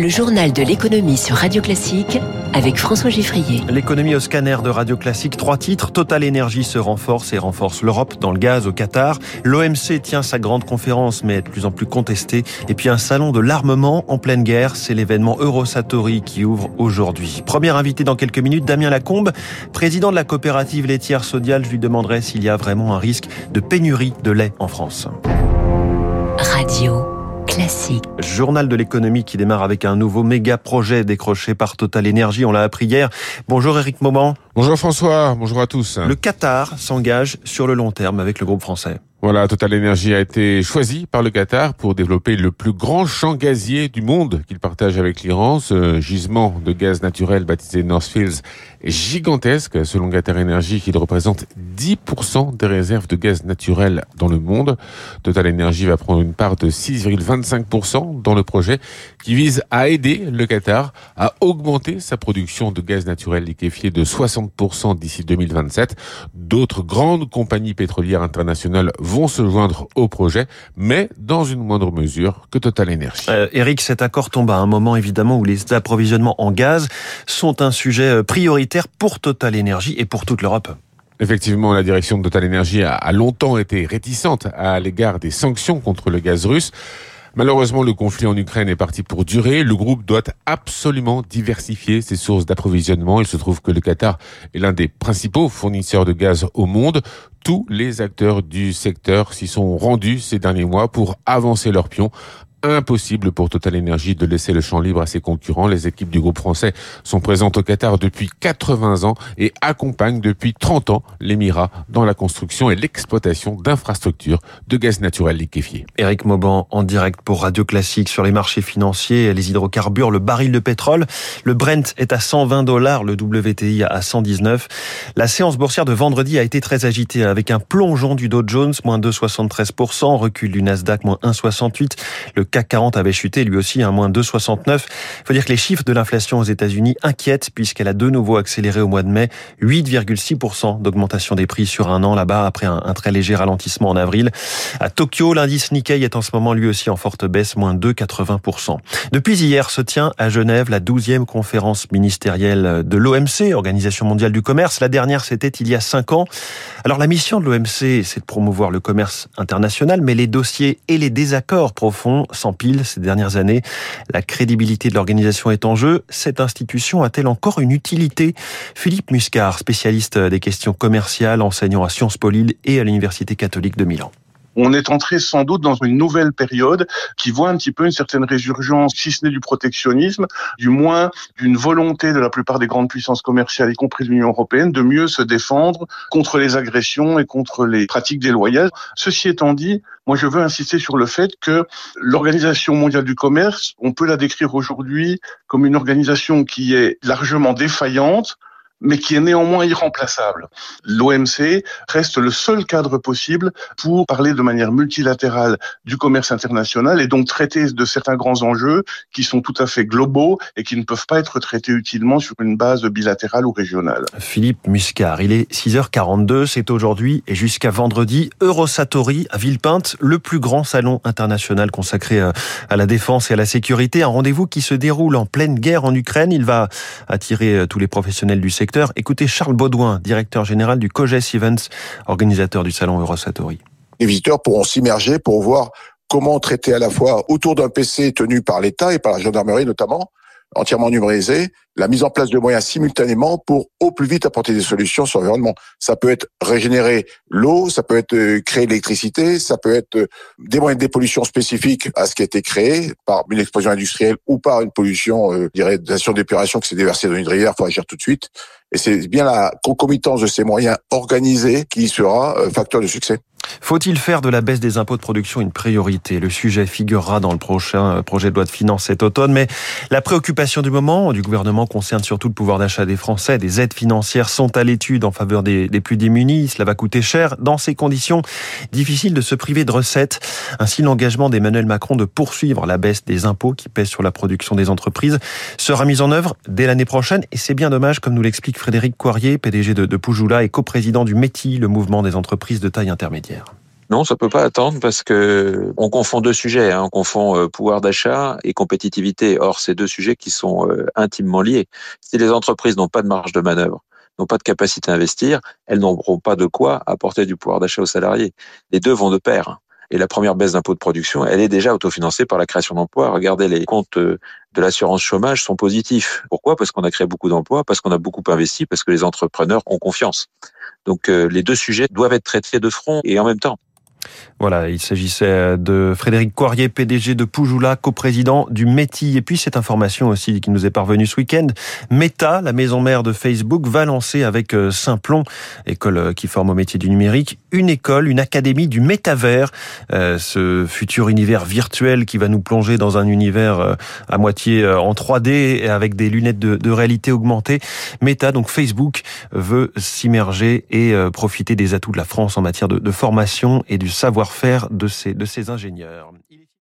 Le journal de l'économie sur Radio Classique avec François Giffrier. L'économie au scanner de Radio Classique, trois titres. Total Énergie se renforce et renforce l'Europe dans le gaz au Qatar. L'OMC tient sa grande conférence mais est de plus en plus contestée. Et puis un salon de l'armement en pleine guerre, c'est l'événement Eurosatori qui ouvre aujourd'hui. Premier invité dans quelques minutes, Damien Lacombe, président de la coopérative laitière Sodial. Je lui demanderai s'il y a vraiment un risque de pénurie de lait en France. Radio. Classique. Journal de l'économie qui démarre avec un nouveau méga projet décroché par Total Energy. On l'a appris hier. Bonjour Eric Moment. Bonjour François, bonjour à tous. Le Qatar s'engage sur le long terme avec le groupe français. Voilà, Total Energy a été choisi par le Qatar pour développer le plus grand champ gazier du monde qu'il partage avec l'Iran. Ce gisement de gaz naturel baptisé North Fields est gigantesque. Selon Qatar Energy, il représente 10% des réserves de gaz naturel dans le monde. Total Energy va prendre une part de 6,25% dans le projet qui vise à aider le Qatar à augmenter sa production de gaz naturel liquéfié de 60% d'ici 2027. D'autres grandes compagnies pétrolières internationales vont se joindre au projet, mais dans une moindre mesure que Total Energy. Euh, Eric, cet accord tombe à un moment évidemment où les approvisionnements en gaz sont un sujet euh, prioritaire pour Total Energy et pour toute l'Europe. Effectivement, la direction de Total Energy a longtemps été réticente à l'égard des sanctions contre le gaz russe. Malheureusement, le conflit en Ukraine est parti pour durer. Le groupe doit absolument diversifier ses sources d'approvisionnement. Il se trouve que le Qatar est l'un des principaux fournisseurs de gaz au monde. Tous les acteurs du secteur s'y sont rendus ces derniers mois pour avancer leur pion impossible pour Total Energy de laisser le champ libre à ses concurrents. Les équipes du groupe français sont présentes au Qatar depuis 80 ans et accompagnent depuis 30 ans l'Émirat dans la construction et l'exploitation d'infrastructures de gaz naturel liquéfié. Eric Mauban en direct pour Radio Classique sur les marchés financiers, les hydrocarbures, le baril de pétrole. Le Brent est à 120 dollars, le WTI à 119. La séance boursière de vendredi a été très agitée avec un plongeon du Dow Jones, moins 2,73%, recul du Nasdaq, moins 1,68%. Le CAC 40 avait chuté lui aussi à moins 2,69. Il faut dire que les chiffres de l'inflation aux États-Unis inquiètent puisqu'elle a de nouveau accéléré au mois de mai, 8,6% d'augmentation des prix sur un an là-bas après un, très léger ralentissement en avril. À Tokyo, l'indice Nikkei est en ce moment lui aussi en forte baisse, moins 2,80%. Depuis hier se tient à Genève la 12e conférence ministérielle de l'OMC, Organisation mondiale du commerce. La dernière, c'était il y a cinq ans. Alors la mission de l'OMC, c'est de promouvoir le commerce international, mais les dossiers et les désaccords profonds s'empilent ces dernières années. La crédibilité de l'organisation est en jeu. Cette institution a-t-elle encore une utilité? Philippe Muscar, spécialiste des questions commerciales, enseignant à Sciences Po Lille et à l'Université catholique de Milan on est entré sans doute dans une nouvelle période qui voit un petit peu une certaine résurgence, si ce n'est du protectionnisme, du moins d'une volonté de la plupart des grandes puissances commerciales, y compris l'Union européenne, de mieux se défendre contre les agressions et contre les pratiques déloyales. Ceci étant dit, moi je veux insister sur le fait que l'Organisation mondiale du commerce, on peut la décrire aujourd'hui comme une organisation qui est largement défaillante, mais qui est néanmoins irremplaçable. L'OMC reste le seul cadre possible pour parler de manière multilatérale du commerce international et donc traiter de certains grands enjeux qui sont tout à fait globaux et qui ne peuvent pas être traités utilement sur une base bilatérale ou régionale. Philippe Muscar, il est 6h42, c'est aujourd'hui et jusqu'à vendredi Eurosatori à Villepinte, le plus grand salon international consacré euh, à la défense et à la sécurité, un rendez-vous qui se déroule en pleine guerre en Ukraine. Il va attirer euh, tous les professionnels du secteur Écoutez Charles Baudouin, directeur général du COGES Events, organisateur du salon Eurosatori. Les visiteurs pourront s'immerger pour voir comment traiter à la fois autour d'un PC tenu par l'État et par la gendarmerie notamment, entièrement numérisé, la mise en place de moyens simultanément pour au plus vite apporter des solutions sur l'environnement. Ça peut être régénérer l'eau, ça peut être euh, créer l'électricité, ça peut être euh, des moyens de dépollution spécifiques à ce qui a été créé par une explosion industrielle ou par une pollution, euh, dirais, d'épuration qui s'est déversée dans une rivière, faut agir tout de suite. Et c'est bien la concomitance de ces moyens organisés qui sera facteur de succès. Faut-il faire de la baisse des impôts de production une priorité? Le sujet figurera dans le prochain projet de loi de finances cet automne, mais la préoccupation du moment du gouvernement concerne surtout le pouvoir d'achat des Français. Des aides financières sont à l'étude en faveur des, plus démunis. Cela va coûter cher. Dans ces conditions, difficile de se priver de recettes. Ainsi, l'engagement d'Emmanuel Macron de poursuivre la baisse des impôts qui pèsent sur la production des entreprises sera mis en œuvre dès l'année prochaine. Et c'est bien dommage, comme nous l'explique Frédéric Coirier, PDG de, de Poujoula et coprésident du METI, le mouvement des entreprises de taille intermédiaire. Non, ça peut pas attendre parce que on confond deux sujets. Hein. On confond euh, pouvoir d'achat et compétitivité. Or, c'est deux sujets qui sont euh, intimement liés. Si les entreprises n'ont pas de marge de manœuvre, n'ont pas de capacité à investir, elles n'auront pas de quoi apporter du pouvoir d'achat aux salariés. Les deux vont de pair. Et la première baisse d'impôt de production, elle est déjà autofinancée par la création d'emplois. Regardez, les comptes euh, de l'assurance chômage sont positifs. Pourquoi? Parce qu'on a créé beaucoup d'emplois, parce qu'on a beaucoup investi, parce que les entrepreneurs ont confiance. Donc les deux sujets doivent être traités de front et en même temps. Voilà, il s'agissait de Frédéric Coirier, PDG de Poujoula, coprésident du METI. Et puis cette information aussi qui nous est parvenue ce week-end, Meta, la maison mère de Facebook, va lancer avec euh, Simplon, école euh, qui forme au métier du numérique, une école, une académie du métavers, euh, ce futur univers virtuel qui va nous plonger dans un univers à moitié en 3D avec des lunettes de, réalité augmentée. Meta, donc Facebook, veut s'immerger et profiter des atouts de la France en matière de, formation et du savoir-faire de ces, de ces ingénieurs.